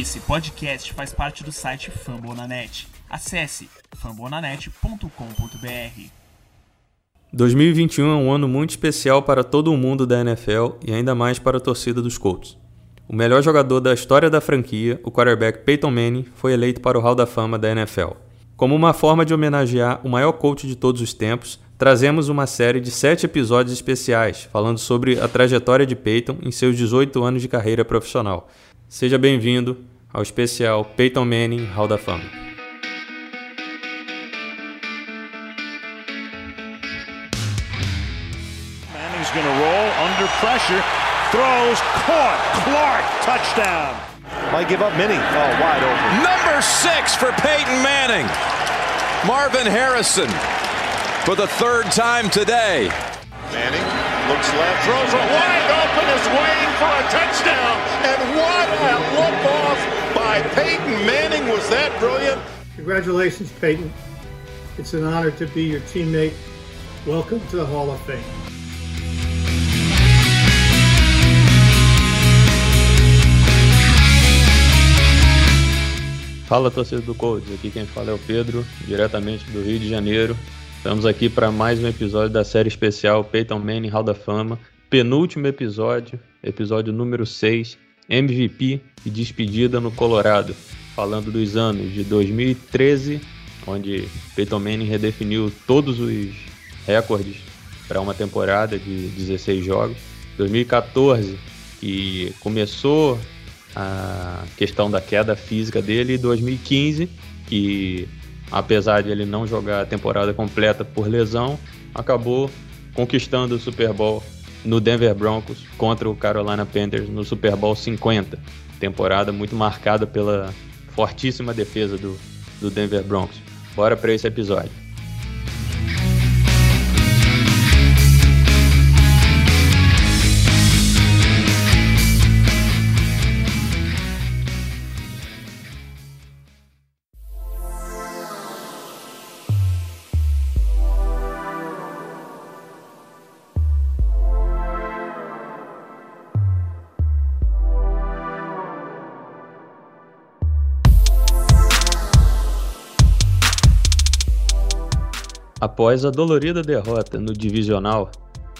Esse podcast faz parte do site Fambonanet. Acesse fambonanet.com.br. 2021 é um ano muito especial para todo o mundo da NFL e ainda mais para a torcida dos Colts. O melhor jogador da história da franquia, o quarterback Peyton Manning, foi eleito para o Hall da Fama da NFL. Como uma forma de homenagear o maior coach de todos os tempos, trazemos uma série de sete episódios especiais falando sobre a trajetória de Peyton em seus 18 anos de carreira profissional. Seja bem-vindo ao especial Peyton Manning Hall da Fama. Manning's going to roll under pressure, throws, caught, Clark, touchdown. Might give up many. Oh, wide open. Number six for Peyton Manning. Marvin Harrison for the third time today. Manning looks left, Throws it wide open, is waiting for a touchdown. And what a look off by Peyton Manning. Was that brilliant? Congratulations, Peyton. It's an honor to be your teammate. Welcome to the Hall of Fame. Fala torcida do Colts, aqui quem fala é o Pedro, diretamente do Rio de Janeiro. Estamos aqui para mais um episódio da série especial Peyton Manning Hall da Fama, penúltimo episódio, episódio número 6, MVP e despedida no Colorado, falando dos anos de 2013, onde Peyton Manning redefiniu todos os recordes para uma temporada de 16 jogos. 2014, que começou a questão da queda física dele, e 2015, que apesar de ele não jogar a temporada completa por lesão, acabou conquistando o Super Bowl no Denver Broncos contra o Carolina Panthers no Super Bowl 50. Temporada muito marcada pela fortíssima defesa do, do Denver Broncos. Bora para esse episódio. Após a dolorida derrota no divisional,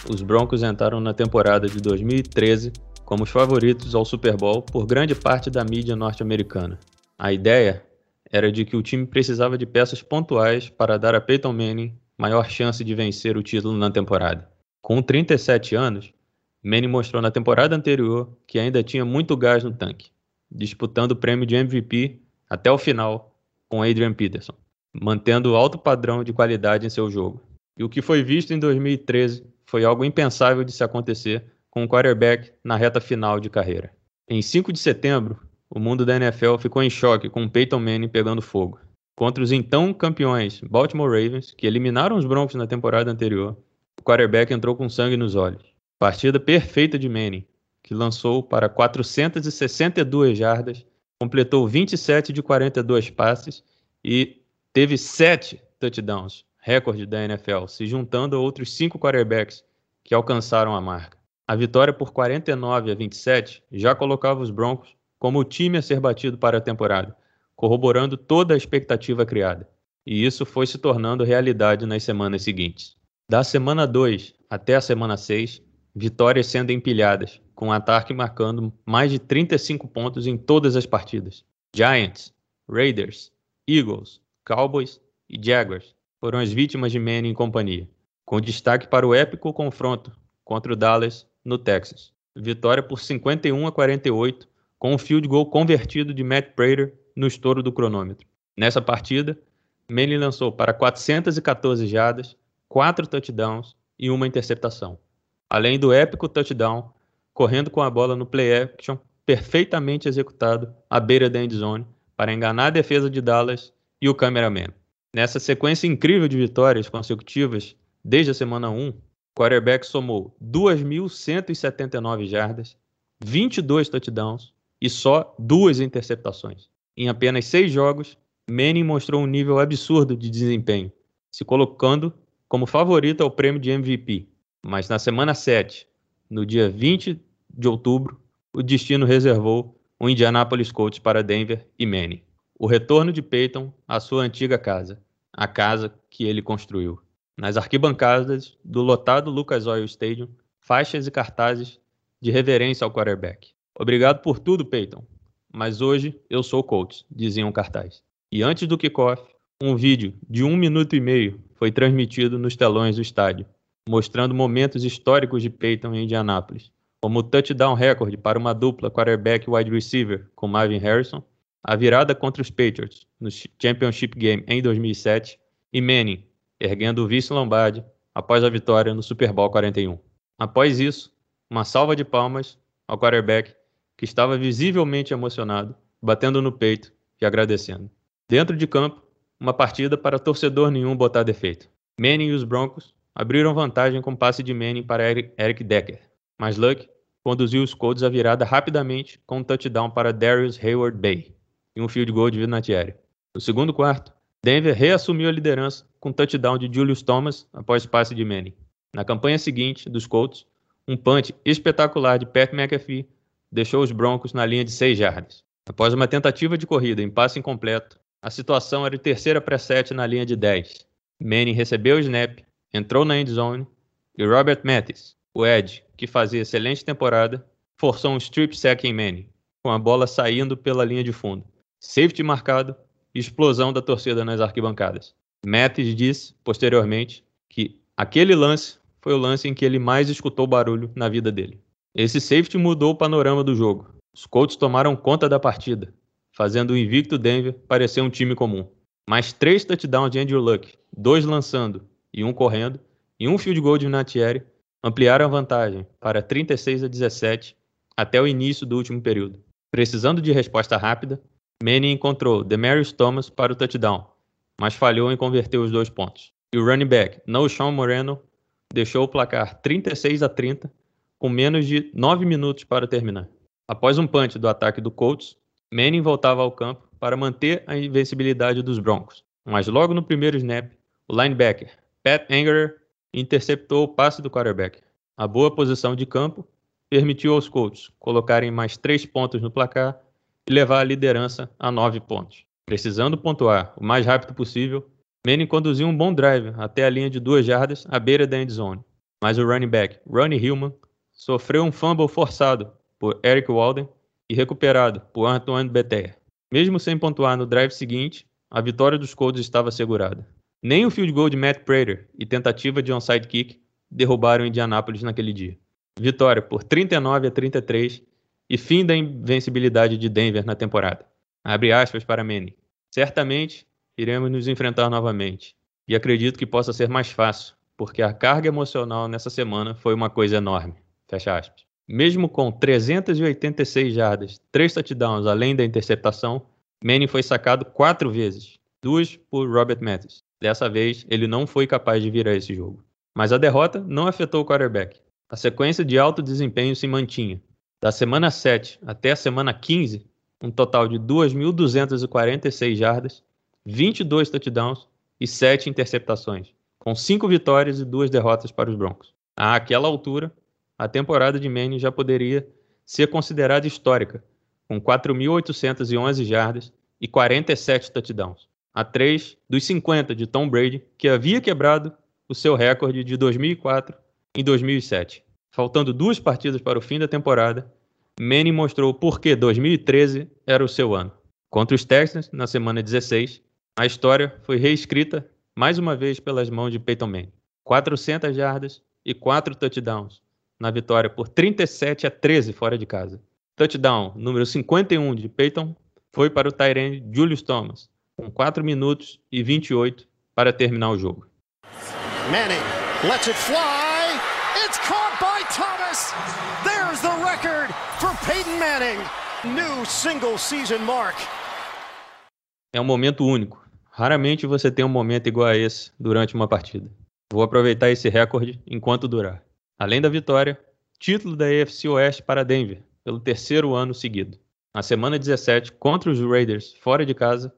os Broncos entraram na temporada de 2013 como os favoritos ao Super Bowl por grande parte da mídia norte-americana. A ideia era de que o time precisava de peças pontuais para dar a Peyton Manning maior chance de vencer o título na temporada. Com 37 anos, Manning mostrou na temporada anterior que ainda tinha muito gás no tanque, disputando o prêmio de MVP até o final com Adrian Peterson mantendo alto padrão de qualidade em seu jogo. E o que foi visto em 2013 foi algo impensável de se acontecer com um quarterback na reta final de carreira. Em 5 de setembro, o mundo da NFL ficou em choque com Peyton Manning pegando fogo. Contra os então campeões Baltimore Ravens, que eliminaram os Broncos na temporada anterior, o quarterback entrou com sangue nos olhos. Partida perfeita de Manning, que lançou para 462 jardas, completou 27 de 42 passes e teve sete touchdowns, recorde da NFL, se juntando a outros cinco quarterbacks que alcançaram a marca. A vitória por 49 a 27 já colocava os Broncos como o time a ser batido para a temporada, corroborando toda a expectativa criada. E isso foi se tornando realidade nas semanas seguintes. Da semana 2 até a semana 6, vitórias sendo empilhadas, com ataque marcando mais de 35 pontos em todas as partidas. Giants, Raiders, Eagles, Cowboys e Jaguars foram as vítimas de Manning e companhia, com destaque para o épico confronto contra o Dallas no Texas. Vitória por 51 a 48, com um field goal convertido de Matt Prater no estouro do cronômetro. Nessa partida, Manning lançou para 414 jardas, 4 touchdowns e uma interceptação. Além do épico touchdown, correndo com a bola no play action perfeitamente executado à beira da end zone para enganar a defesa de Dallas e o cameraman. Nessa sequência incrível de vitórias consecutivas, desde a semana 1, o quarterback somou 2.179 jardas, 22 touchdowns e só duas interceptações. Em apenas seis jogos, Manning mostrou um nível absurdo de desempenho, se colocando como favorito ao prêmio de MVP. Mas na semana 7, no dia 20 de outubro, o destino reservou o Indianapolis Colts para Denver e Manning. O retorno de Peyton à sua antiga casa, a casa que ele construiu. Nas arquibancadas do lotado Lucas Oil Stadium, faixas e cartazes de reverência ao quarterback. Obrigado por tudo, Peyton. Mas hoje eu sou Colts, dizia um cartaz. E antes do kickoff, um vídeo de um minuto e meio foi transmitido nos telões do estádio, mostrando momentos históricos de Peyton em Indianápolis, como o touchdown recorde para uma dupla quarterback wide receiver com Marvin Harrison, a virada contra os Patriots no Championship Game em 2007 e Manning erguendo o vice Lombardi após a vitória no Super Bowl 41. Após isso, uma salva de palmas ao quarterback que estava visivelmente emocionado, batendo no peito e agradecendo. Dentro de campo, uma partida para torcedor nenhum botar defeito. Manning e os Broncos abriram vantagem com passe de Manning para Eric Decker, mas Luck conduziu os Colts à virada rapidamente com um touchdown para Darius Hayward Bay e um field goal de Vinatieri. No segundo quarto, Denver reassumiu a liderança com touchdown de Julius Thomas após passe de Manning. Na campanha seguinte dos Colts, um punch espetacular de Pat McAfee deixou os Broncos na linha de 6 jardas. Após uma tentativa de corrida em passe incompleto, a situação era de terceira para 7 na linha de 10. Manning recebeu o snap, entrou na end zone e Robert Mathis, o Ed, que fazia excelente temporada, forçou um strip sack em Manning, com a bola saindo pela linha de fundo. Safety marcado e explosão da torcida nas arquibancadas. Mathis disse, posteriormente, que aquele lance foi o lance em que ele mais escutou barulho na vida dele. Esse safety mudou o panorama do jogo. Os Colts tomaram conta da partida, fazendo o invicto Denver parecer um time comum. Mais três touchdowns de Andrew Luck, dois lançando e um correndo, e um field goal de Natieri ampliaram a vantagem para 36 a 17 até o início do último período. Precisando de resposta rápida, Manning encontrou Demarius Thomas para o touchdown, mas falhou em converter os dois pontos. E o running back, Sean Moreno, deixou o placar 36 a 30 com menos de 9 minutos para terminar. Após um punch do ataque do Colts, Manning voltava ao campo para manter a invencibilidade dos Broncos, mas logo no primeiro snap, o linebacker Pat Angerer interceptou o passe do quarterback. A boa posição de campo permitiu aos Colts colocarem mais três pontos no placar e levar a liderança a nove pontos. Precisando pontuar o mais rápido possível, Manning conduziu um bom drive até a linha de duas jardas à beira da endzone, mas o running back Ronnie Hillman sofreu um fumble forçado por Eric Walden e recuperado por Antoine Beter. Mesmo sem pontuar no drive seguinte, a vitória dos Colts estava assegurada. Nem o field goal de Matt Prater e tentativa de onside kick derrubaram Indianápolis naquele dia. Vitória por 39 a 33 e fim da invencibilidade de Denver na temporada. Abre aspas para Manny. Certamente iremos nos enfrentar novamente e acredito que possa ser mais fácil, porque a carga emocional nessa semana foi uma coisa enorme. Fecha aspas. Mesmo com 386 jardas, três touchdowns além da interceptação, Manning foi sacado quatro vezes, duas por Robert Mathis. Dessa vez, ele não foi capaz de virar esse jogo. Mas a derrota não afetou o quarterback. A sequência de alto desempenho se mantinha. Da semana 7 até a semana 15, um total de 2.246 jardas, 22 touchdowns e 7 interceptações, com 5 vitórias e 2 derrotas para os Broncos. Àquela altura, a temporada de Manning já poderia ser considerada histórica, com 4.811 jardas e 47 touchdowns a 3 dos 50 de Tom Brady, que havia quebrado o seu recorde de 2004 em 2007. Faltando duas partidas para o fim da temporada, Manning mostrou por que 2013 era o seu ano. Contra os Texans, na semana 16, a história foi reescrita mais uma vez pelas mãos de Peyton Manning. 400 jardas e 4 touchdowns na vitória por 37 a 13 fora de casa. Touchdown número 51 de Peyton foi para o Tyrene Julius Thomas, com 4 minutos e 28 para terminar o jogo. Manning lets it fly. New single season mark. É um momento único. Raramente você tem um momento igual a esse durante uma partida. Vou aproveitar esse recorde enquanto durar. Além da vitória, título da AFC Oeste para Denver, pelo terceiro ano seguido. Na semana 17, contra os Raiders, fora de casa,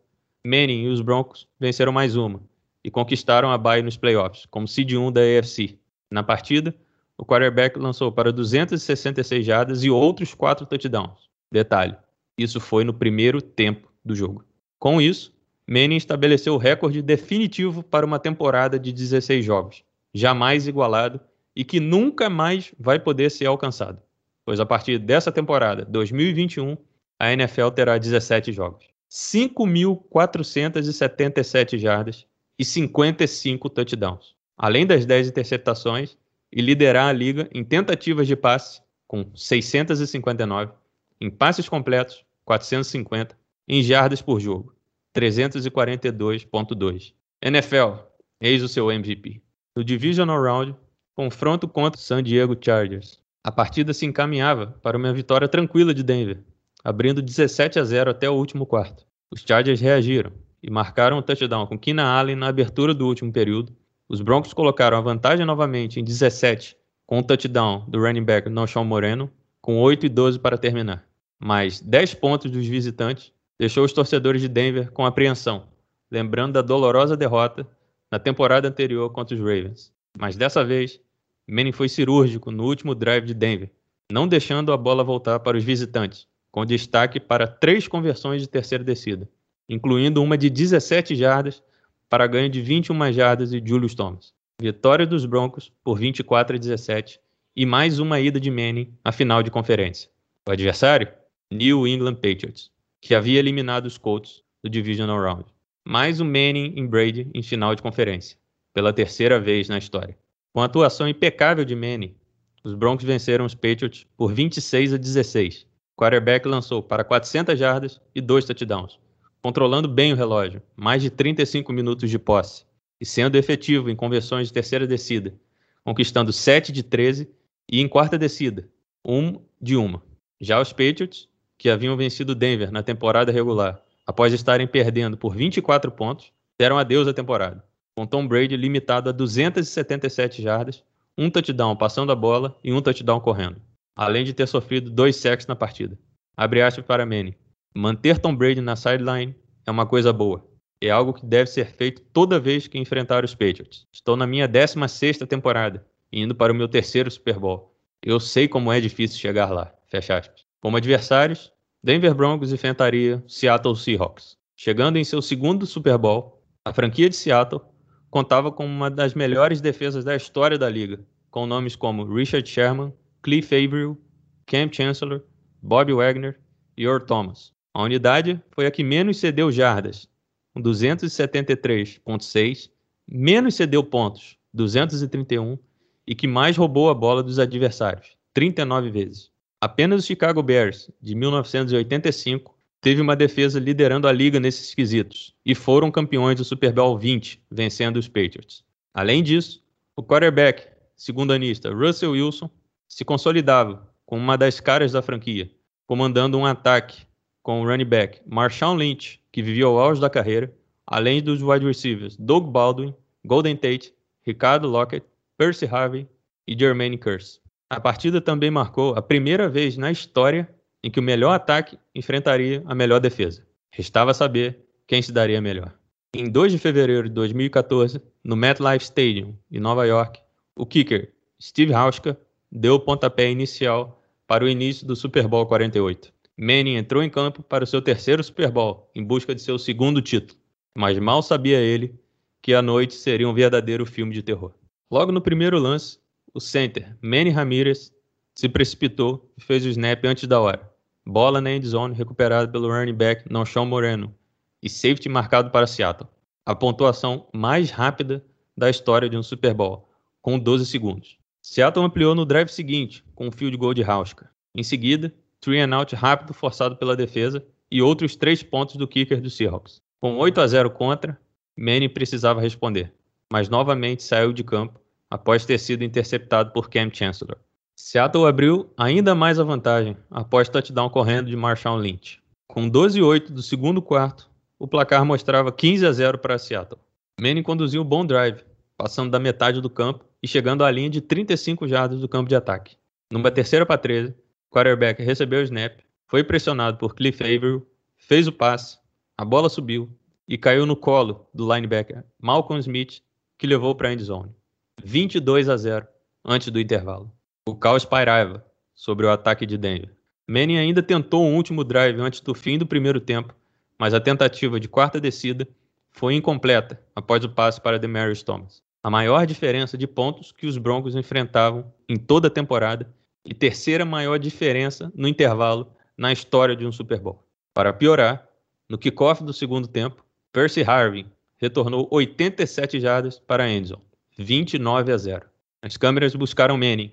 Manning e os Broncos venceram mais uma e conquistaram a bye nos playoffs, como seed 1 da AFC. Na partida, o quarterback lançou para 266 jardas e outros 4 touchdowns. Detalhe, Isso foi no primeiro tempo do jogo. Com isso, Manning estabeleceu o recorde definitivo para uma temporada de 16 jogos, jamais igualado e que nunca mais vai poder ser alcançado, pois a partir dessa temporada, 2021, a NFL terá 17 jogos, 5.477 jardas e 55 touchdowns, além das 10 interceptações e liderar a liga em tentativas de passe com 659, em passes completos 450, em jardas por jogo 342.2. NFL, eis o seu MVP. No Divisional Round, confronto contra o San Diego Chargers. A partida se encaminhava para uma vitória tranquila de Denver, abrindo 17 a 0 até o último quarto. Os Chargers reagiram e marcaram o um touchdown com Keenan Allen na abertura do último período. Os Broncos colocaram a vantagem novamente em 17 com o touchdown do running back Noshawn Moreno, com 8 e 12 para terminar. Mais 10 pontos dos visitantes deixou os torcedores de Denver com apreensão, lembrando da dolorosa derrota na temporada anterior contra os Ravens. Mas dessa vez, Manning foi cirúrgico no último drive de Denver, não deixando a bola voltar para os visitantes, com destaque para três conversões de terceira descida, incluindo uma de 17 jardas para ganho de 21 jardas de Julius Thomas. Vitória dos Broncos por 24 a 17 e mais uma ida de Manning à final de conferência. O adversário? New England Patriots, que havia eliminado os Colts do Divisional Round. Mais um Manning em Brady em final de conferência, pela terceira vez na história. Com a atuação impecável de Manning, os Broncos venceram os Patriots por 26 a 16. O quarterback lançou para 400 jardas e dois touchdowns, controlando bem o relógio, mais de 35 minutos de posse, e sendo efetivo em conversões de terceira descida, conquistando 7 de 13 e em quarta descida, 1 de 1. Já os Patriots, que haviam vencido Denver na temporada regular, após estarem perdendo por 24 pontos, deram adeus à temporada com Tom Brady limitado a 277 jardas, um touchdown passando a bola e um touchdown correndo, além de ter sofrido dois sacks na partida. Abre aspas para Manny. Manter Tom Brady na sideline é uma coisa boa. É algo que deve ser feito toda vez que enfrentar os Patriots. Estou na minha 16ª temporada, indo para o meu terceiro Super Bowl. Eu sei como é difícil chegar lá. Fecha aspas. Como adversários, Denver Broncos enfrentaria Seattle Seahawks. Chegando em seu segundo Super Bowl, a franquia de Seattle contava com uma das melhores defesas da história da liga, com nomes como Richard Sherman, Cliff Avril, Cam Chancellor, Bob Wagner e Earl Thomas. A unidade foi a que menos cedeu jardas, com 273,6, menos cedeu pontos, 231, e que mais roubou a bola dos adversários, 39 vezes. Apenas o Chicago Bears, de 1985, teve uma defesa liderando a liga nesses quesitos e foram campeões do Super Bowl 20, vencendo os Patriots. Além disso, o quarterback, segundo anista Russell Wilson, se consolidava como uma das caras da franquia, comandando um ataque com o running back Marshawn Lynch, que vivia o auge da carreira, além dos wide receivers Doug Baldwin, Golden Tate, Ricardo Lockett, Percy Harvey e Jermaine Curse. A partida também marcou a primeira vez na história em que o melhor ataque enfrentaria a melhor defesa. Restava saber quem se daria melhor. Em 2 de fevereiro de 2014, no MetLife Stadium, em Nova York, o kicker Steve Hauschka deu o pontapé inicial para o início do Super Bowl 48. Manning entrou em campo para o seu terceiro Super Bowl, em busca de seu segundo título, mas mal sabia ele que a noite seria um verdadeiro filme de terror. Logo no primeiro lance, o center Manny Ramirez se precipitou e fez o snap antes da hora. Bola na endzone recuperada pelo running back Noshawn Moreno e safety marcado para Seattle. A pontuação mais rápida da história de um Super Bowl, com 12 segundos. Seattle ampliou no drive seguinte, com um field goal de Hauschka. Em seguida, three and out rápido forçado pela defesa e outros três pontos do kicker do Seahawks. Com 8 a 0 contra, Manning precisava responder, mas novamente saiu de campo após ter sido interceptado por Cam Chancellor. Seattle abriu ainda mais a vantagem após touchdown correndo de Marshawn Lynch. Com 12-8 do segundo quarto, o placar mostrava 15 a 0 para Seattle. Manning conduziu um bom drive, passando da metade do campo e chegando à linha de 35 jardas do campo de ataque. Numa terceira para 13, o quarterback recebeu o snap, foi pressionado por Cliff Avril, fez o passe, a bola subiu e caiu no colo do linebacker Malcolm Smith, que levou para a endzone. 22 a 0 antes do intervalo. O caos pairava sobre o ataque de Denver. Manning ainda tentou um último drive antes do fim do primeiro tempo, mas a tentativa de quarta descida foi incompleta após o passe para Demarius Thomas. A maior diferença de pontos que os Broncos enfrentavam em toda a temporada e terceira maior diferença no intervalo na história de um Super Bowl. Para piorar, no kickoff do segundo tempo, Percy Harvin retornou 87 jardas para Endzone, 29 a 0. As câmeras buscaram Manning.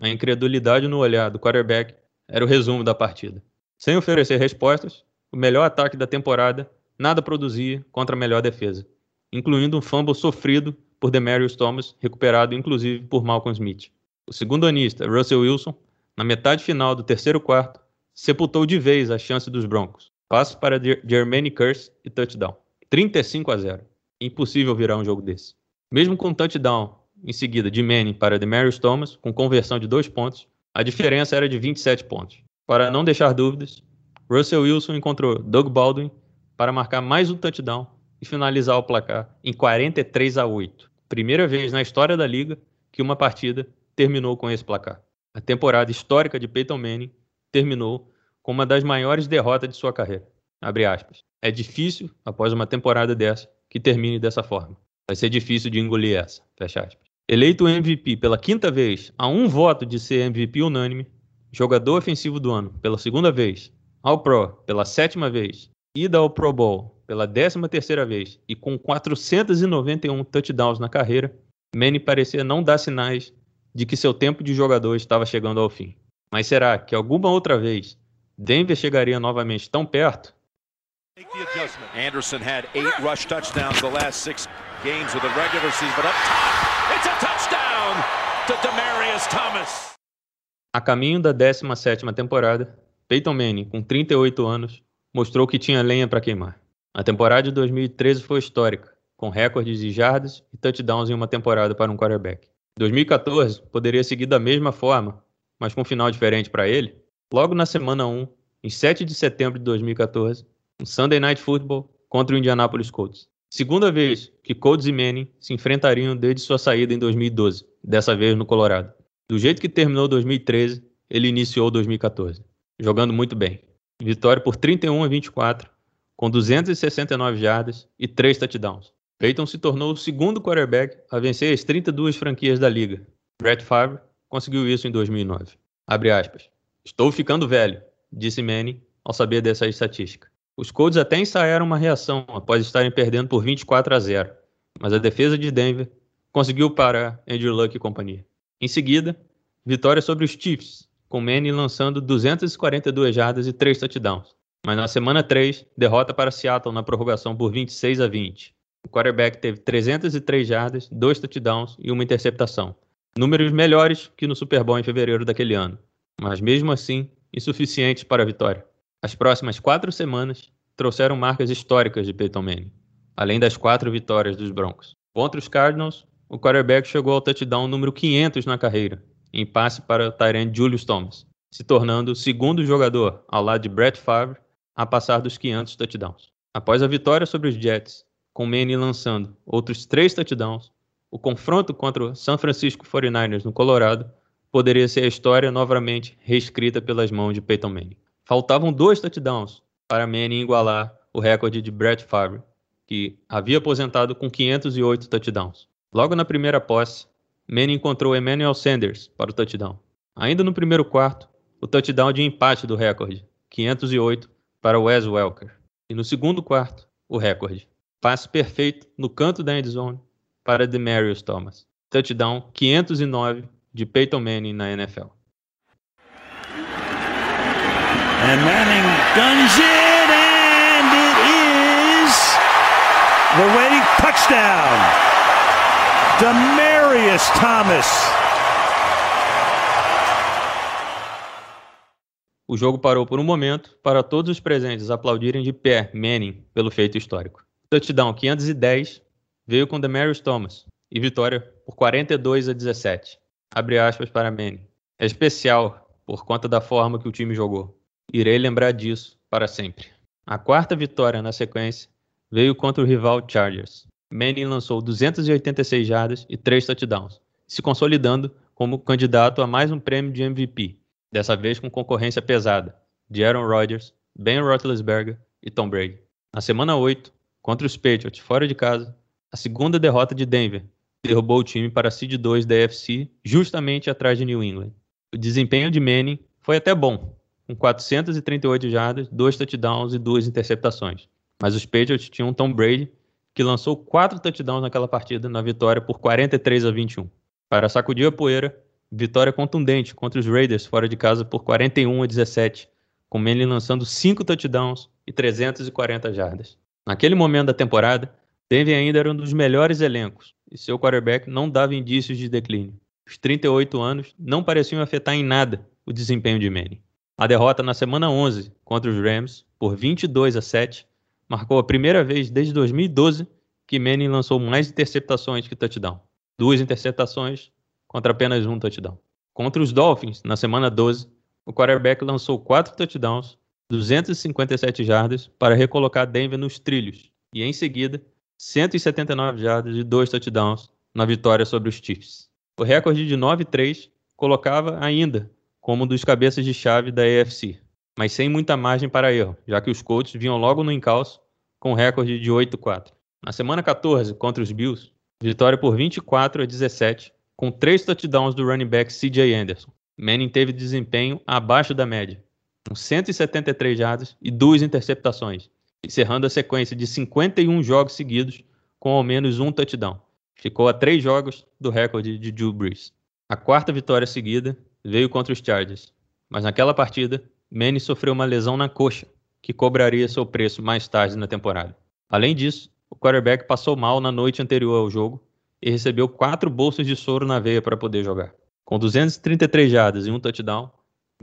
A incredulidade no olhar do quarterback era o resumo da partida. Sem oferecer respostas, o melhor ataque da temporada nada produzia contra a melhor defesa, incluindo um fumble sofrido por Demarius Thomas, recuperado inclusive por Malcolm Smith. O segundo anista, Russell Wilson, na metade final do terceiro quarto, sepultou de vez a chance dos Broncos. Passo para Jermaine Curse e touchdown. 35 a 0. Impossível virar um jogo desse. Mesmo com touchdown em seguida de Manning para Demarius Thomas, com conversão de dois pontos, a diferença era de 27 pontos. Para não deixar dúvidas, Russell Wilson encontrou Doug Baldwin para marcar mais um touchdown e finalizar o placar em 43 a 8. Primeira vez na história da liga que uma partida terminou com esse placar. A temporada histórica de Peyton Manning terminou com uma das maiores derrotas de sua carreira. É difícil, após uma temporada dessa, que termine dessa forma. Vai ser difícil de engolir essa. Fecha aspas. Eleito MVP pela quinta vez, a um voto de ser MVP unânime, jogador ofensivo do ano pela segunda vez, ao Pro pela sétima vez, ida ao Pro Bowl pela décima terceira vez e com 491 touchdowns na carreira, Manny parecia não dar sinais de que seu tempo de jogador estava chegando ao fim. Mas será que alguma outra vez Denver chegaria novamente tão perto? Anderson had eight rush touchdowns the last six games with the regular season, but up top, it's a touchdown to Demarius Thomas. A caminho da 17ª temporada, Peyton Manning, com 38 anos, mostrou que tinha lenha para queimar. A temporada de 2013 foi histórica, com recordes de jardas e touchdowns em uma temporada para um quarterback. 2014 poderia seguir da mesma forma, mas com um final diferente para ele. Logo na semana 1, em 7 de setembro de 2014, um Sunday Night Football contra o Indianapolis Colts. Segunda vez que Colts e Manning se enfrentariam desde sua saída em 2012, dessa vez no Colorado. Do jeito que terminou 2013, ele iniciou 2014, jogando muito bem. Vitória por 31 a 24, com 269 jardas e 3 touchdowns. Peyton se tornou o segundo quarterback a vencer as 32 franquias da liga. Brett Favre conseguiu isso em 2009. Abre aspas. Estou ficando velho, disse Manning ao saber dessa estatística. Os Colts até ensaiaram uma reação após estarem perdendo por 24 a 0, mas a defesa de Denver conseguiu parar Andrew Luck e companhia. Em seguida, vitória sobre os Chiefs, com Manning lançando 242 jardas e 3 touchdowns. Mas na semana 3, derrota para Seattle na prorrogação por 26 a 20. O quarterback teve 303 jardas, 2 touchdowns e uma interceptação. Números melhores que no Super Bowl em fevereiro daquele ano, mas mesmo assim insuficientes para a vitória. As próximas quatro semanas trouxeram marcas históricas de Peyton Manning, além das quatro vitórias dos Broncos. Contra os Cardinals, o quarterback chegou ao touchdown número 500 na carreira, em passe para o Tyrant Julius Thomas, se tornando o segundo jogador, ao lado de Brett Favre, a passar dos 500 touchdowns. Após a vitória sobre os Jets, com Manning lançando outros três touchdowns, o confronto contra o San Francisco 49ers no Colorado poderia ser a história novamente reescrita pelas mãos de Peyton Manning. Faltavam dois touchdowns para Manning igualar o recorde de Brett Favre, que havia aposentado com 508 touchdowns. Logo na primeira posse, Manning encontrou Emmanuel Sanders para o touchdown. Ainda no primeiro quarto, o touchdown de empate do recorde, 508 para Wes Welker. E no segundo quarto, o recorde. Passe perfeito no canto da endzone para Demarius Thomas. Touchdown 509 de Peyton Manning na NFL. And Manning guns it, and it is the touchdown. Demarius Thomas. O jogo parou por um momento para todos os presentes aplaudirem de pé Manning pelo feito histórico. Touchdown 510 veio com Demarius Thomas e vitória por 42 a 17. Abre aspas para Manning. É especial por conta da forma que o time jogou. Irei lembrar disso para sempre. A quarta vitória na sequência veio contra o rival Chargers. Manning lançou 286 jardas e 3 touchdowns, se consolidando como candidato a mais um prêmio de MVP, dessa vez com concorrência pesada. de Aaron Rodgers, Ben Roethlisberger e Tom Brady. Na semana 8, contra os Patriots fora de casa, a segunda derrota de Denver derrubou o time para a seed 2 da AFC, justamente atrás de New England. O desempenho de Manning foi até bom, com 438 jardas, dois touchdowns e duas interceptações. Mas os Patriots tinham Tom Brady, que lançou quatro touchdowns naquela partida na vitória por 43 a 21. Para sacudir a poeira, vitória contundente contra os Raiders fora de casa por 41 a 17, com Manning lançando cinco touchdowns e 340 jardas. Naquele momento da temporada, Denver ainda era um dos melhores elencos e seu quarterback não dava indícios de declínio. Os 38 anos não pareciam afetar em nada o desempenho de Manning. A derrota na semana 11 contra os Rams por 22 a 7 marcou a primeira vez desde 2012 que Manning lançou mais interceptações que touchdown. Duas interceptações contra apenas um touchdown. Contra os Dolphins, na semana 12, o quarterback lançou quatro touchdowns, 257 jardas para recolocar Denver nos trilhos e, em seguida, 179 jardas e dois touchdowns na vitória sobre os Chiefs. O recorde de 9-3 colocava ainda como um dos cabeças de chave da AFC, mas sem muita margem para erro, já que os Colts vinham logo no encalço com recorde de 8-4. Na semana 14, contra os Bills, vitória por 24 a 17, com três touchdowns do running back CJ Anderson. Manning teve desempenho abaixo da média, com 173 jardas e duas interceptações, encerrando a sequência de 51 jogos seguidos com ao menos um touchdown. Ficou a três jogos do recorde de Drew Brees. A quarta vitória seguida veio contra os Chargers, mas naquela partida, Manning sofreu uma lesão na coxa, que cobraria seu preço mais tarde na temporada. Além disso, o quarterback passou mal na noite anterior ao jogo e recebeu quatro bolsas de soro na veia para poder jogar. Com 233 jardas e um touchdown,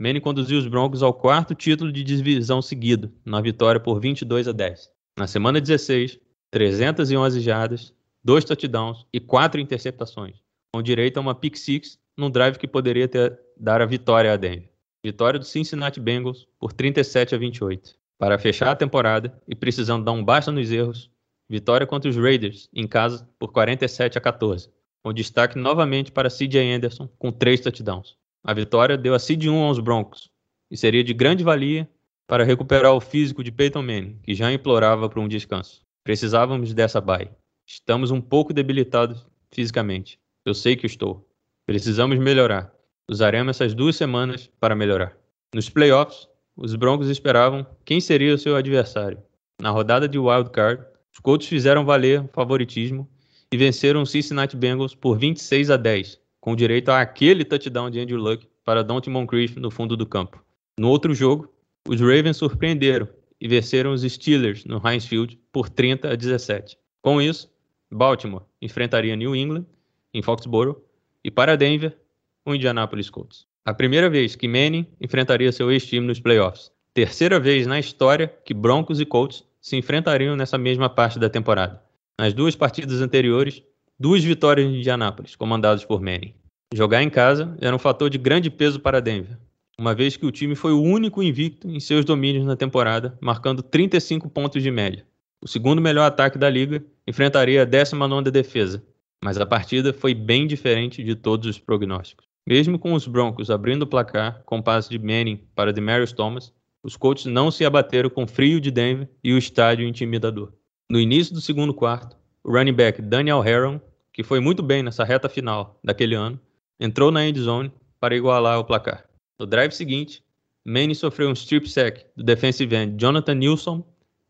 Manning conduziu os Broncos ao quarto título de divisão seguido, na vitória por 22 a 10. Na semana 16, 311 jardas, dois touchdowns e quatro interceptações, com direito a uma pick six num drive que poderia ter dar a vitória a Denver. Vitória do Cincinnati Bengals por 37 a 28. Para fechar a temporada e precisando dar um basta nos erros, vitória contra os Raiders em casa por 47 a 14, com destaque novamente para CJ Anderson com três touchdowns. A vitória deu a seed 1 aos Broncos e seria de grande valia para recuperar o físico de Peyton Manning, que já implorava por um descanso. Precisávamos dessa bye. Estamos um pouco debilitados fisicamente. Eu sei que estou. Precisamos melhorar. Usaremos essas duas semanas para melhorar. Nos playoffs, os Broncos esperavam quem seria o seu adversário. Na rodada de wild card, os Colts fizeram valer o favoritismo e venceram os Cincinnati Bengals por 26 a 10, com direito a aquele touchdown de Andrew Luck para Dante Moncrief no fundo do campo. No outro jogo, os Ravens surpreenderam e venceram os Steelers no Heinz Field por 30 a 17. Com isso, Baltimore enfrentaria New England em Foxborough e para Denver, o Indianapolis Colts. A primeira vez que Manning enfrentaria seu ex-time nos playoffs. Terceira vez na história que Broncos e Colts se enfrentariam nessa mesma parte da temporada. Nas duas partidas anteriores, duas vitórias em Indianápolis, comandadas por Manning. Jogar em casa era um fator de grande peso para Denver, uma vez que o time foi o único invicto em seus domínios na temporada, marcando 35 pontos de média. O segundo melhor ataque da liga enfrentaria a 19ª defesa, mas a partida foi bem diferente de todos os prognósticos. Mesmo com os Broncos abrindo o placar com passe de Manning para Demarius Thomas, os Colts não se abateram com frio de Denver e o estádio intimidador. No início do segundo quarto, o running back Daniel Herron que foi muito bem nessa reta final daquele ano, entrou na end zone para igualar o placar. No drive seguinte, Manning sofreu um strip sack do defensive end Jonathan Nilsson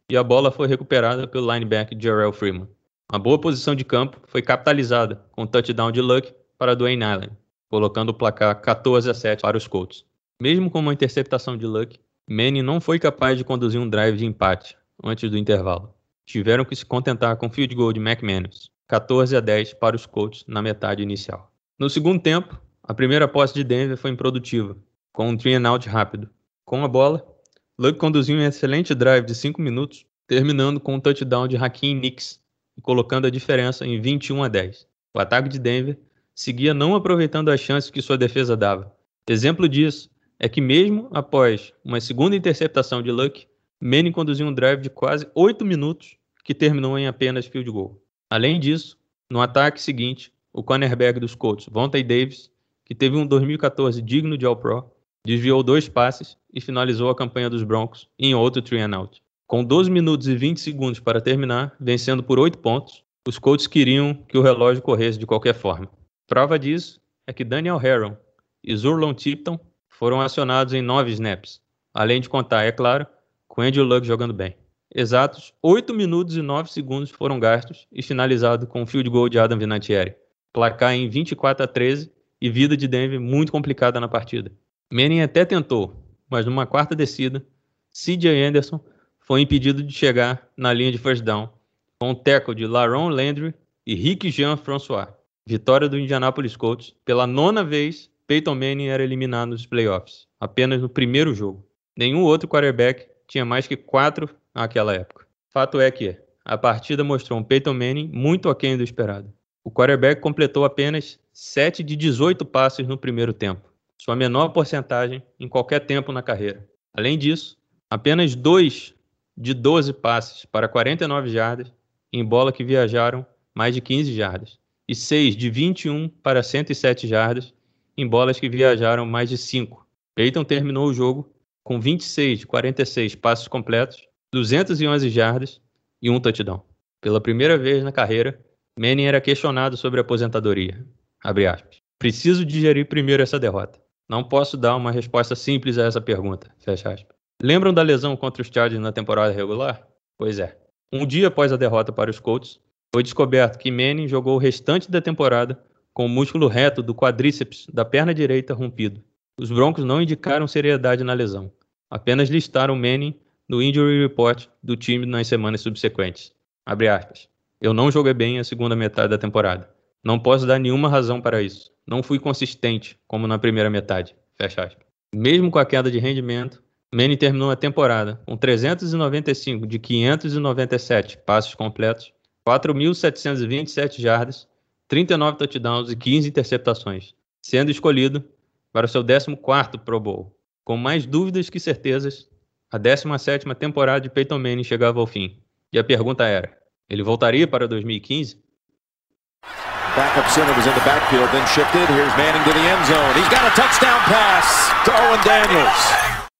e a bola foi recuperada pelo linebacker Jarrell Freeman. Uma boa posição de campo foi capitalizada com o touchdown de Luck para Dwayne Allen, colocando o placar 14 a 7 para os Colts. Mesmo com uma interceptação de Luck, Manning não foi capaz de conduzir um drive de empate antes do intervalo. Tiveram que se contentar com o field goal de McManus. 14 a 10 para os Colts na metade inicial. No segundo tempo, a primeira posse de Denver foi improdutiva, com um three and out rápido. Com a bola, Luck conduziu um excelente drive de 5 minutos, terminando com um touchdown de Hakeem Nicks e colocando a diferença em 21 a 10. O ataque de Denver seguia não aproveitando as chances que sua defesa dava. Exemplo disso é que mesmo após uma segunda interceptação de Luck, Manning conduziu um drive de quase 8 minutos que terminou em apenas field goal. Além disso, no ataque seguinte, o cornerback dos Colts, Vontae Davis, que teve um 2014 digno de All-Pro, desviou dois passes e finalizou a campanha dos Broncos em outro three and out. Com 12 minutos e 20 segundos para terminar, vencendo por 8 pontos, os Colts queriam que o relógio corresse de qualquer forma. Prova disso é que Daniel Harron e Zurlon Tipton foram acionados em 9 snaps, além de contar, é claro, com Andrew Luck jogando bem. Exatos 8 minutos e 9 segundos foram gastos e finalizado com o field goal de Adam Vinatieri. Placar em 24 a 13 e vida de Denver muito complicada na partida. Manning até tentou, mas numa quarta descida, CJ Anderson foi impedido de chegar na linha de first down com o tackle de Laron Landry e Rick Jean-François. Vitória do Indianapolis Colts. Pela nona vez, Peyton Manning era eliminado nos playoffs, apenas no primeiro jogo. Nenhum outro quarterback tinha mais que quatro naquela época. Fato é que a partida mostrou um Peyton Manning muito aquém do esperado. O quarterback completou apenas 7 de 18 passes no primeiro tempo, sua menor porcentagem em qualquer tempo na carreira. Além disso, apenas 2 de 12 passes para 49 jardas em bola que viajaram mais de 15 jardas, e 6 de 21 para 107 jardas em bolas que viajaram mais de 5. Peyton terminou o jogo com 26 de 46 passos completos 211 jardas e um touchdown. Pela primeira vez na carreira, Manning era questionado sobre a aposentadoria. Preciso digerir primeiro essa derrota. Não posso dar uma resposta simples a essa pergunta. Lembram da lesão contra os Chargers na temporada regular? Pois é. Um dia após a derrota para os Colts, foi descoberto que Manning jogou o restante da temporada com o músculo reto do quadríceps da perna direita rompido. Os Broncos não indicaram seriedade na lesão, apenas listaram Manning no Injury Report do time nas semanas subsequentes. Abre aspas. Eu não joguei bem a segunda metade da temporada. Não posso dar nenhuma razão para isso. Não fui consistente, como na primeira metade. Fecha aspas. Mesmo com a queda de rendimento, Manning terminou a temporada com 395 de 597 passos completos, 4.727 jardas, 39 touchdowns e 15 interceptações, sendo escolhido para o seu 14º Pro Bowl. Com mais dúvidas que certezas, a 17ª temporada de Peyton Manning chegava ao fim. E a pergunta era, ele voltaria para 2015? Backup center was in the backfield, then shifted. Here's Manning to the end zone. He's got a touchdown pass to Owen Daniels.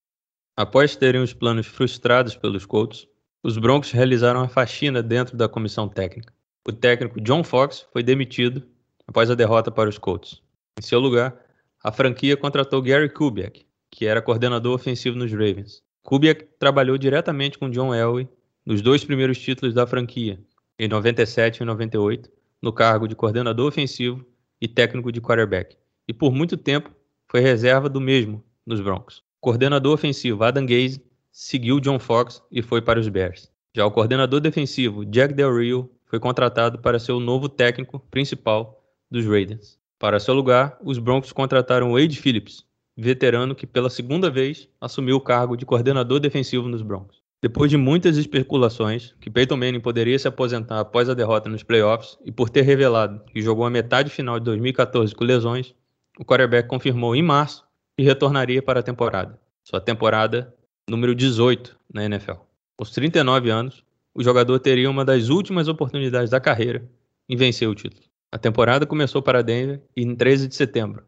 Após terem os planos frustrados pelos Colts, os Broncos realizaram a faxina dentro da comissão técnica. O técnico John Fox foi demitido após a derrota para os Colts. Em seu lugar, a franquia contratou Gary Kubiak, que era coordenador ofensivo nos Ravens. Kubiak trabalhou diretamente com John Elway nos dois primeiros títulos da franquia, em 97 e 98, no cargo de coordenador ofensivo e técnico de quarterback, e por muito tempo foi reserva do mesmo nos Broncos. coordenador ofensivo Adam Gaze seguiu John Fox e foi para os Bears. Já o coordenador defensivo Jack Del Rio foi contratado para ser o novo técnico principal dos Raiders. Para seu lugar, os Broncos contrataram Wade Phillips, veterano que pela segunda vez assumiu o cargo de coordenador defensivo nos Broncos. Depois de muitas especulações que Peyton Manning poderia se aposentar após a derrota nos playoffs e por ter revelado que jogou a metade final de 2014 com lesões, o quarterback confirmou em março que retornaria para a temporada, sua temporada número 18 na NFL. Aos 39 anos, o jogador teria uma das últimas oportunidades da carreira em vencer o título. A temporada começou para Denver em 13 de setembro,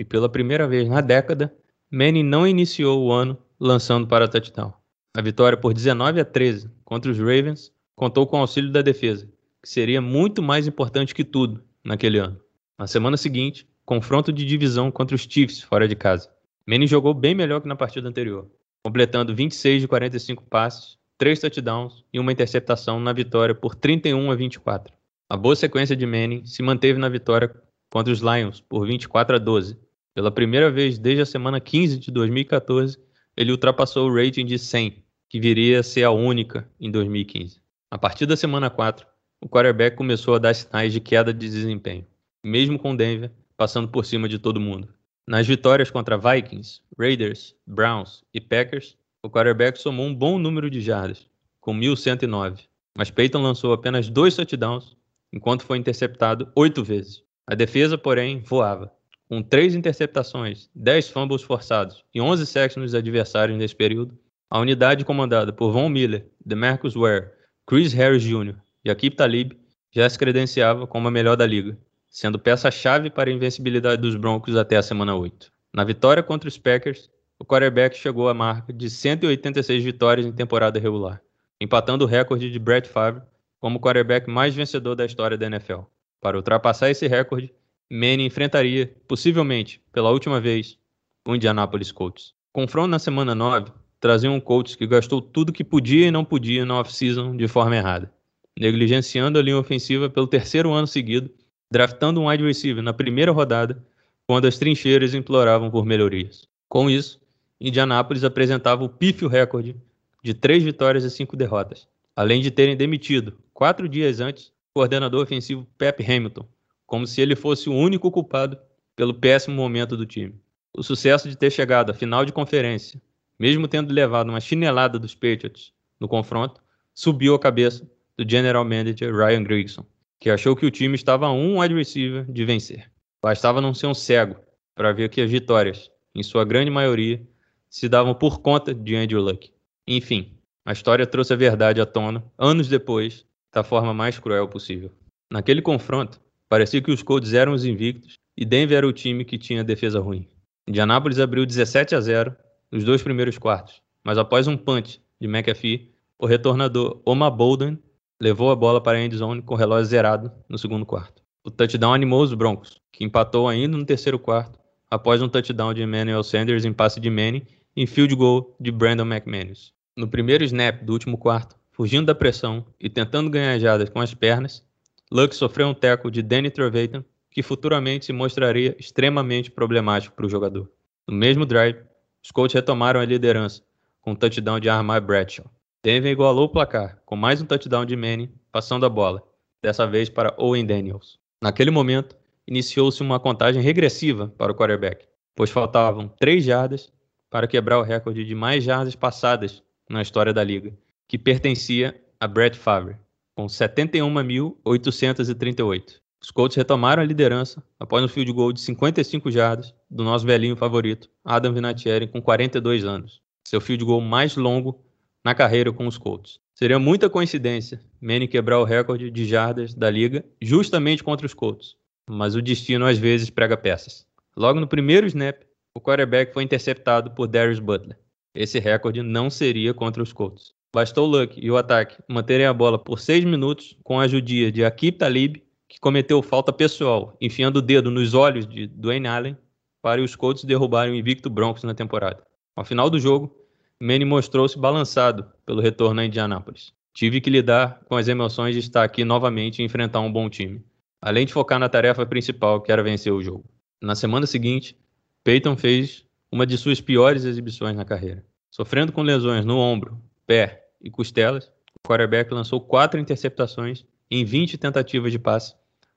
e pela primeira vez na década, Manning não iniciou o ano lançando para touchdown. A vitória por 19 a 13 contra os Ravens contou com o auxílio da defesa, que seria muito mais importante que tudo naquele ano. Na semana seguinte, confronto de divisão contra os Chiefs fora de casa. Manning jogou bem melhor que na partida anterior, completando 26 de 45 passes, 3 touchdowns e uma interceptação na vitória por 31 a 24. A boa sequência de Manning se manteve na vitória contra os Lions por 24 a 12, pela primeira vez desde a semana 15 de 2014, ele ultrapassou o rating de 100, que viria a ser a única em 2015. A partir da semana 4, o quarterback começou a dar sinais de queda de desempenho, mesmo com Denver passando por cima de todo mundo. Nas vitórias contra Vikings, Raiders, Browns e Packers, o quarterback somou um bom número de jardas, com 1.109, mas Peyton lançou apenas dois touchdowns, enquanto foi interceptado oito vezes. A defesa, porém, voava com três interceptações, 10 fumbles forçados e 11 sacks nos adversários nesse período, a unidade comandada por Von Miller, DeMarcus Ware, Chris Harris Jr. e Akip Talib já se credenciava como a melhor da liga, sendo peça-chave para a invencibilidade dos Broncos até a semana 8. Na vitória contra os Packers, o quarterback chegou à marca de 186 vitórias em temporada regular, empatando o recorde de Brett Favre como quarterback mais vencedor da história da NFL. Para ultrapassar esse recorde, Manning enfrentaria, possivelmente pela última vez, o Indianapolis Colts. Confronto na semana 9 trazia um Colts que gastou tudo que podia e não podia na off-season de forma errada, negligenciando a linha ofensiva pelo terceiro ano seguido, draftando um wide receiver na primeira rodada, quando as trincheiras imploravam por melhorias. Com isso, Indianapolis apresentava o pífio recorde de três vitórias e cinco derrotas, além de terem demitido, quatro dias antes, o coordenador ofensivo Pep Hamilton, como se ele fosse o único culpado pelo péssimo momento do time. O sucesso de ter chegado à final de conferência, mesmo tendo levado uma chinelada dos Patriots no confronto, subiu a cabeça do general manager Ryan Grigson, que achou que o time estava a um wide receiver de vencer. Bastava não ser um cego para ver que as vitórias, em sua grande maioria, se davam por conta de Andrew Luck. Enfim, a história trouxe a verdade à tona, anos depois, da forma mais cruel possível. Naquele confronto, Parecia que os Colts eram os invictos e Denver era o time que tinha defesa ruim. Indianapolis abriu 17 a 0 nos dois primeiros quartos, mas após um punch de McAfee, o retornador Omar Bolden levou a bola para a endzone com o relógio zerado no segundo quarto. O touchdown animou os Broncos, que empatou ainda no terceiro quarto, após um touchdown de Emmanuel Sanders em passe de Manning e field goal de Brandon McManus. No primeiro snap do último quarto, fugindo da pressão e tentando ganhar jadas com as pernas, Luck sofreu um teco de Danny Trevathan, que futuramente se mostraria extremamente problemático para o jogador. No mesmo drive, os Colts retomaram a liderança com um touchdown de Armai Bradshaw. Denver igualou o placar com mais um touchdown de Manning passando a bola, dessa vez para Owen Daniels. Naquele momento, iniciou-se uma contagem regressiva para o quarterback, pois faltavam três jardas para quebrar o recorde de mais jardas passadas na história da liga, que pertencia a Brett Favre, com 71.838. Os Colts retomaram a liderança após um field goal de 55 jardas do nosso velhinho favorito, Adam Vinatieri, com 42 anos. Seu field goal mais longo na carreira com os Colts. Seria muita coincidência Manning quebrar o recorde de jardas da liga justamente contra os Colts, mas o destino às vezes prega peças. Logo no primeiro snap, o quarterback foi interceptado por Darius Butler. Esse recorde não seria contra os Colts. Bastou o Luck e o ataque manterem a bola por seis minutos com a ajudia de Akib Talib, que cometeu falta pessoal, enfiando o dedo nos olhos de Dwayne Allen para os Colts derrubarem o invicto Broncos na temporada. Ao final do jogo, Manny mostrou-se balançado pelo retorno a Indianápolis. Tive que lidar com as emoções de estar aqui novamente e enfrentar um bom time, além de focar na tarefa principal, que era vencer o jogo. Na semana seguinte, Peyton fez uma de suas piores exibições na carreira. Sofrendo com lesões no ombro, pé e costelas, o quarterback lançou quatro interceptações em 20 tentativas de passe,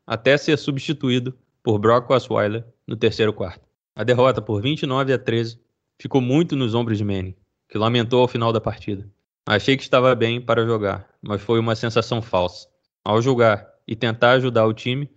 até ser substituído por Brock Osweiler no terceiro quarto. A derrota por 29 a 13 ficou muito nos ombros de Manning, que lamentou ao final da partida. Achei que estava bem para jogar, mas foi uma sensação falsa. Ao jogar e tentar ajudar o time,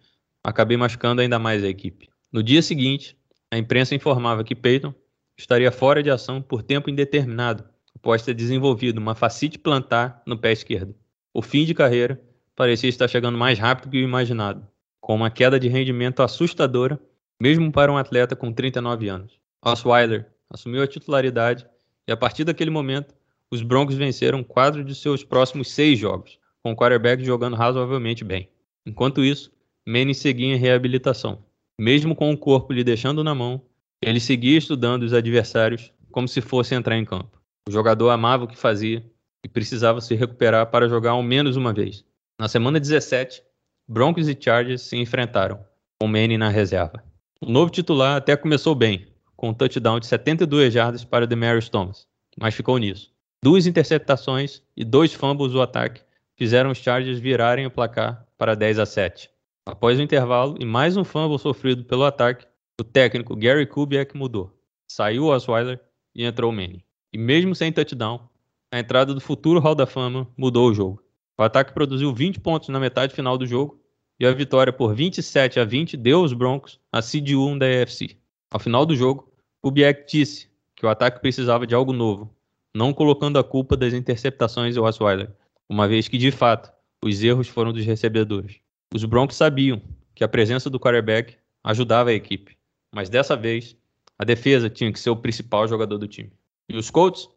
acabei machucando ainda mais a equipe. No dia seguinte, a imprensa informava que Peyton estaria fora de ação por tempo indeterminado após ter desenvolvido uma facite plantar no pé esquerdo. O fim de carreira parecia estar chegando mais rápido que o imaginado, com uma queda de rendimento assustadora, mesmo para um atleta com 39 anos. Osweiler assumiu a titularidade e, a partir daquele momento, os Broncos venceram quatro de seus próximos seis jogos, com o quarterback jogando razoavelmente bem. Enquanto isso, Manning seguia em reabilitação. Mesmo com o corpo lhe deixando na mão, ele seguia estudando os adversários como se fosse entrar em campo. O jogador amava o que fazia e precisava se recuperar para jogar ao menos uma vez. Na semana 17, Broncos e Chargers se enfrentaram, com Manning na reserva. O novo titular até começou bem, com um touchdown de 72 jardas para Demarius Thomas, mas ficou nisso. Duas interceptações e dois fumbles do ataque fizeram os Chargers virarem o placar para 10 a 7. Após o intervalo e mais um fumble sofrido pelo ataque, o técnico Gary Kubiak mudou. Saiu Osweiler e entrou Manning. E mesmo sem touchdown, a entrada do futuro Hall da Fama mudou o jogo. O ataque produziu 20 pontos na metade final do jogo e a vitória por 27 a 20 deu aos Broncos a seed 1 da AFC. Ao final do jogo, o Biek disse que o ataque precisava de algo novo, não colocando a culpa das interceptações em Osweiler, uma vez que, de fato, os erros foram dos recebedores. Os Broncos sabiam que a presença do quarterback ajudava a equipe, mas dessa vez A defesa tinha que ser o principal jogador do time. E os Colts?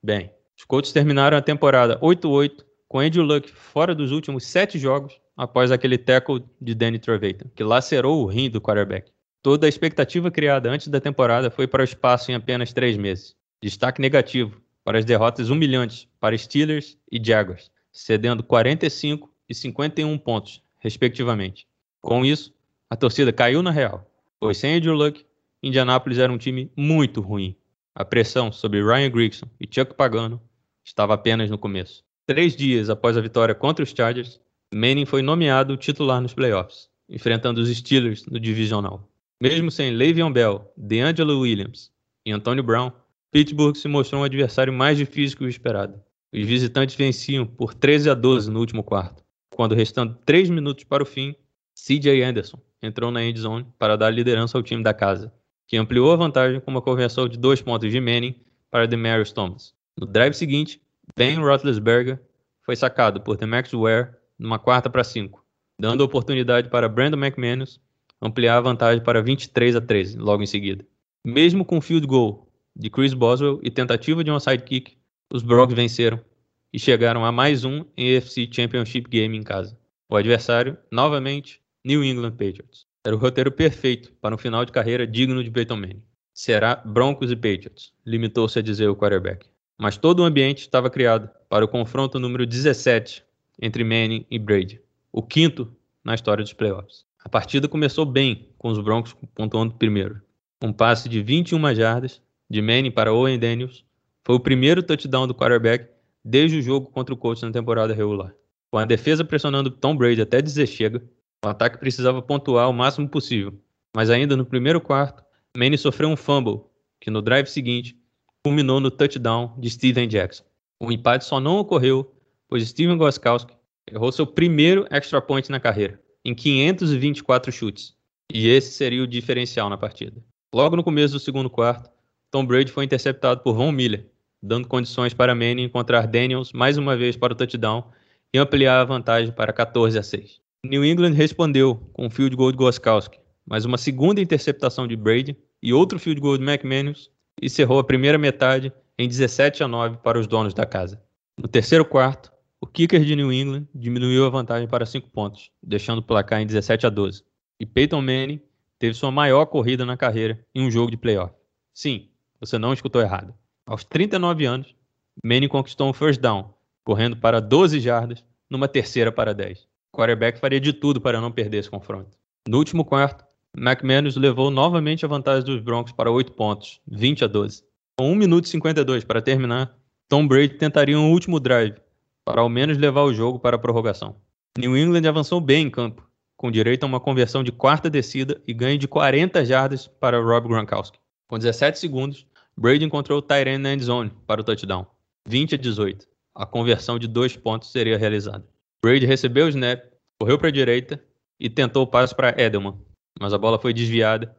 Bem, os Colts terminaram a temporada 8-8 com Andrew Luck fora dos últimos sete jogos após aquele tackle de Danny Trevathan, que lacerou o rim do quarterback. Toda a expectativa criada antes da temporada foi para o espaço em apenas três meses. Destaque negativo para as derrotas humilhantes para Steelers e Jaguars, cedendo 45 e 51 pontos, respectivamente. Com isso, a torcida caiu na real, pois sem Andrew Luck, Indianapolis era um time muito ruim. A pressão sobre Ryan Grigson e Chuck Pagano estava apenas no começo. Três dias após a vitória contra os Chargers, Manning foi nomeado titular nos playoffs, enfrentando os Steelers no divisional. Mesmo sem Le'Veon Bell, DeAngelo Williams e Antonio Brown, Pittsburgh se mostrou um adversário mais difícil que o esperado. Os visitantes venciam por 13 a 12 no último quarto, quando restando 3 minutos para o fim, CJ Anderson entrou na end zone para dar liderança ao time da casa, que ampliou a vantagem com uma conversão de dois pontos de Manning para Demarius Thomas. No drive seguinte, Ben Roethlisberger foi sacado por Max Ware numa quarta para cinco, dando oportunidade para Brandon McManus ampliar a vantagem para 23 a 13 logo em seguida. Mesmo com field goal de Chris Boswell e tentativa de um sidekick, os Broncos venceram e chegaram a mais um AFC Championship Game em casa. O adversário, novamente, New England Patriots. Era o roteiro perfeito para um final de carreira digno de Peyton Manning. Será Broncos e Patriots, limitou-se a dizer o quarterback. Mas todo o ambiente estava criado para o confronto número 17 entre Manning e Brady, o quinto na história dos playoffs. A partida começou bem, com os Broncos pontuando primeiro. Um passe de 21 jardas de Manning para Owen Daniels foi o primeiro touchdown do quarterback desde o jogo contra o Colts na temporada regular. Com a defesa pressionando Tom Brady até dizer chega, o ataque precisava pontuar o máximo possível. Mas ainda no primeiro quarto, Manning sofreu um fumble, que no drive seguinte culminou no touchdown de Steven Jackson. O empate só não ocorreu pois Steven Goskowski errou seu primeiro extra point na carreira, em 524 chutes, e esse seria o diferencial na partida. Logo no começo do segundo quarto, Tom Brady foi interceptado por Von Miller, dando condições para Manning encontrar Daniels mais uma vez para o touchdown e ampliar a vantagem para 14 a 6. New England respondeu com um field goal de Goskowski, mas uma segunda interceptação de Brady e outro field goal de McManus encerrou a primeira metade em 17 a 9 para os donos da casa. No terceiro quarto, o kicker de New England diminuiu a vantagem para 5 pontos, deixando o placar em 17 a 12. E Peyton Manning teve sua maior corrida na carreira em um jogo de playoff. Sim, você não escutou errado. Aos 39 anos, Manning conquistou um first down, correndo para 12 jardas numa terceira para 10. Quarterback faria de tudo para não perder esse confronto. No último quarto, McManus levou novamente a vantagem dos Broncos para 8 pontos, 20 a 12. Com 1 minuto e 52 para terminar, Tom Brady tentaria um último drive, para ao menos levar o jogo para a prorrogação. New England avançou bem em campo, com direito a uma conversão de quarta descida e ganho de 40 jardas para Rob Gronkowski. Com 17 segundos, Brady encontrou o Tyrene endzone para o touchdown. 20 a 18. A conversão de dois pontos seria realizada. Brady recebeu o snap, correu para a direita e tentou o passe para Edelman, mas a bola foi desviada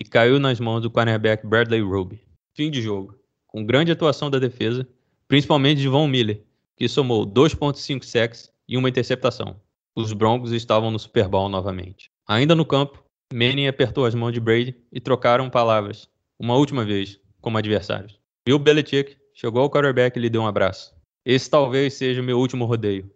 e caiu nas mãos do cornerback Bradley Roby. Fim de jogo. Com grande atuação da defesa, principalmente de Von Miller, que somou 2.5 sacks e uma interceptação. Os Broncos estavam no Super Bowl novamente. Ainda no campo, Manning apertou as mãos de Brady e trocaram palavras, uma última vez, como adversários. Bill Belichick chegou ao quarterback e lhe deu um abraço. Esse talvez seja o meu último rodeio.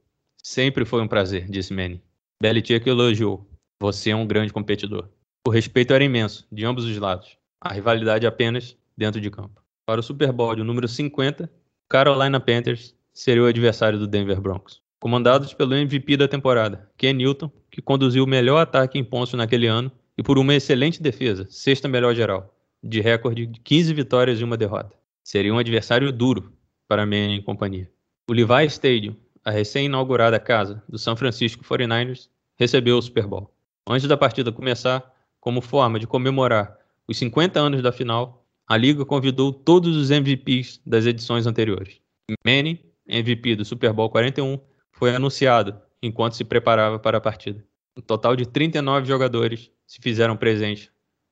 Sempre foi um prazer, disse Manning. Belichick elogiou. Você é um grande competidor. O respeito era imenso, de ambos os lados. A rivalidade apenas dentro de campo. Para o Super Bowl de número 50, Carolina Panthers seria o adversário do Denver Broncos. Comandados pelo MVP da temporada, Ken Newton, que conduziu o melhor ataque em pontos naquele ano e por uma excelente defesa, sexta melhor geral, de recorde de 15 vitórias e uma derrota. Seria um adversário duro para Manning e companhia. O Levi Stadium, a recém-inaugurada casa do San Francisco 49ers, recebeu o Super Bowl. Antes da partida começar, como forma de comemorar os 50 anos da final, a liga convidou todos os MVPs das edições anteriores. Manning MVP do Super Bowl 41, foi anunciado enquanto se preparava para a partida. Um total de 39 jogadores se fizeram presentes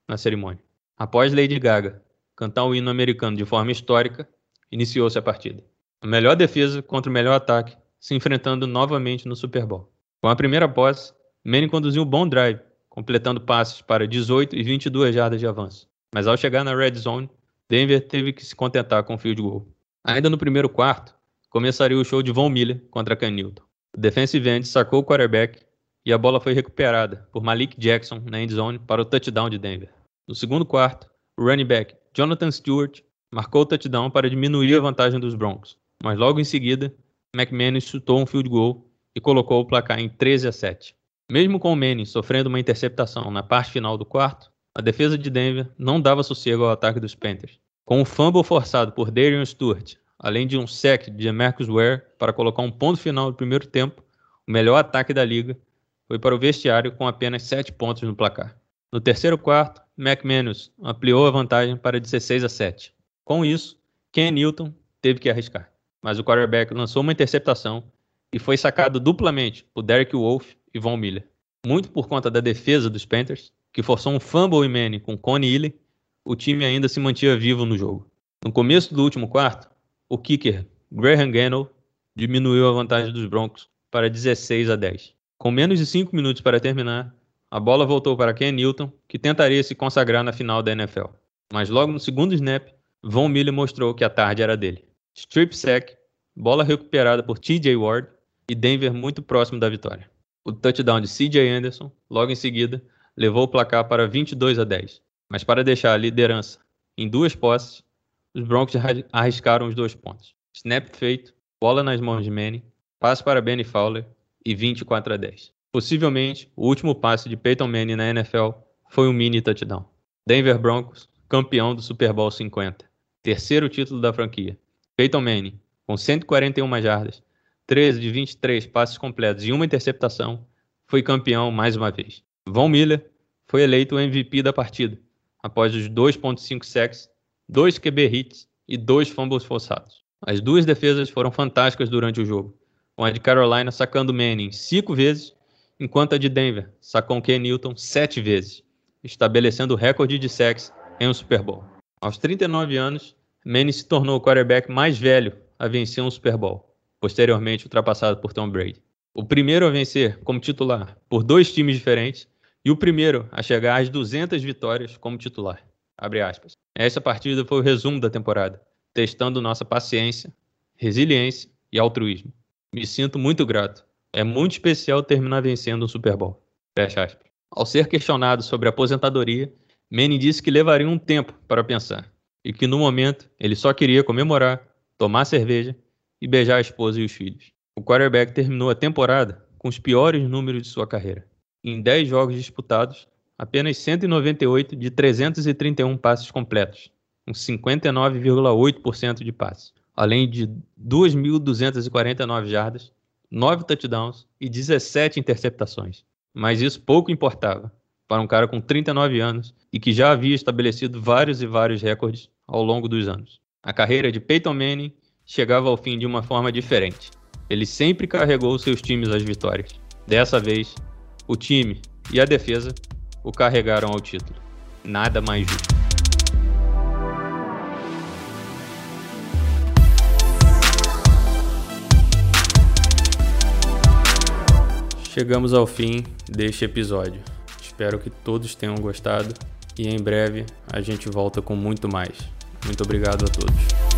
na cerimônia. Após Lady Gaga cantar o hino americano de forma histórica, iniciou-se a partida. A melhor defesa contra o melhor ataque, se enfrentando novamente no Super Bowl. Com a primeira posse, Manning conduziu um bom drive, completando passes para 18 e 22 jardas de avanço. mas ao chegar na red zone, Denver teve que se contentar com o field goal. Ainda no primeiro quarto, começaria o show de Von Miller contra Ken Newton. O defensive end sacou o quarterback e a bola foi recuperada por Malik Jackson na end zone para o touchdown de Denver. No segundo quarto, o running back Jonathan Stewart marcou o touchdown para diminuir a vantagem dos Broncos, mas logo em seguida, McManus chutou um field goal e colocou o placar em 13 a 7. Mesmo com o Manning sofrendo uma interceptação na parte final do quarto, a defesa de Denver não dava sossego ao ataque dos Panthers. Com um fumble forçado por Darian Stewart, além de um sec de Marcus Ware para colocar um ponto final no primeiro tempo, o melhor ataque da liga foi para o vestiário com apenas 7 pontos no placar. No terceiro quarto, McManus ampliou a vantagem para 16 a 7. Com isso, Ken Newton teve que arriscar, mas o quarterback lançou uma interceptação e foi sacado duplamente por Derek Wolf e Von Miller. Muito por conta da defesa dos Panthers, que forçou um fumble em Manning com Connie Ely, o time ainda se mantinha vivo no jogo. No começo do último quarto, o kicker Graham Gano diminuiu a vantagem dos Broncos para 16 a 10. Com menos de 5 minutos para terminar, a bola voltou para Ken Newton, que tentaria se consagrar na final da NFL. Mas logo no segundo snap, Von Miller mostrou que a tarde era dele. Strip sack, bola recuperada por TJ Ward e Denver muito próximo da vitória. O touchdown de CJ Anderson, logo em seguida, levou o placar para 22 a 10. Mas para deixar a liderança em duas posses, os Broncos arriscaram os dois pontos. Snap feito, bola nas mãos de Manning, passe para Benny Fowler e 24 a 10. Possivelmente, o último passe de Peyton Manning na NFL foi um mini touchdown. Denver Broncos, campeão do Super Bowl 50. Terceiro título da franquia. Peyton Manning, com 141 jardas, 13 de 23 passes completos e uma interceptação, foi campeão mais uma vez. Von Miller foi eleito o MVP da partida, após os 2.5 sacks, 2 QB hits e 2 fumbles forçados. As duas defesas foram fantásticas durante o jogo, com a de Carolina sacando Manning 5 vezes, enquanto a de Denver sacou Ken Newton 7 vezes, estabelecendo o recorde de sacks em um Super Bowl. Aos 39 anos, Manning se tornou o quarterback mais velho a vencer um Super Bowl, posteriormente ultrapassado por Tom Brady. O primeiro a vencer como titular por dois times diferentes e o primeiro a chegar às 200 vitórias como titular. Essa partida foi o resumo da temporada, testando nossa paciência, resiliência e altruísmo. Me sinto muito grato. É muito especial terminar vencendo um Super Bowl. Ao ser questionado sobre a aposentadoria, Manning disse que levaria um tempo para pensar e que no momento ele só queria comemorar, tomar cerveja e beijar a esposa e os filhos. O quarterback terminou a temporada com os piores números de sua carreira em 10 jogos disputados, apenas 198 de 331 passes completos, uns 59,8% de passes, além de 2.249 jardas, 9 touchdowns e 17 interceptações. Mas isso pouco importava para um cara com 39 anos e que já havia estabelecido vários e vários recordes ao longo dos anos. A carreira de Peyton Manning chegava ao fim de uma forma diferente. Ele sempre carregou seus times às vitórias. Dessa vez, o time e a defesa o carregaram ao título. Nada mais justo. Chegamos ao fim deste episódio. Espero que todos tenham gostado e em breve a gente volta com muito mais. Muito obrigado a todos.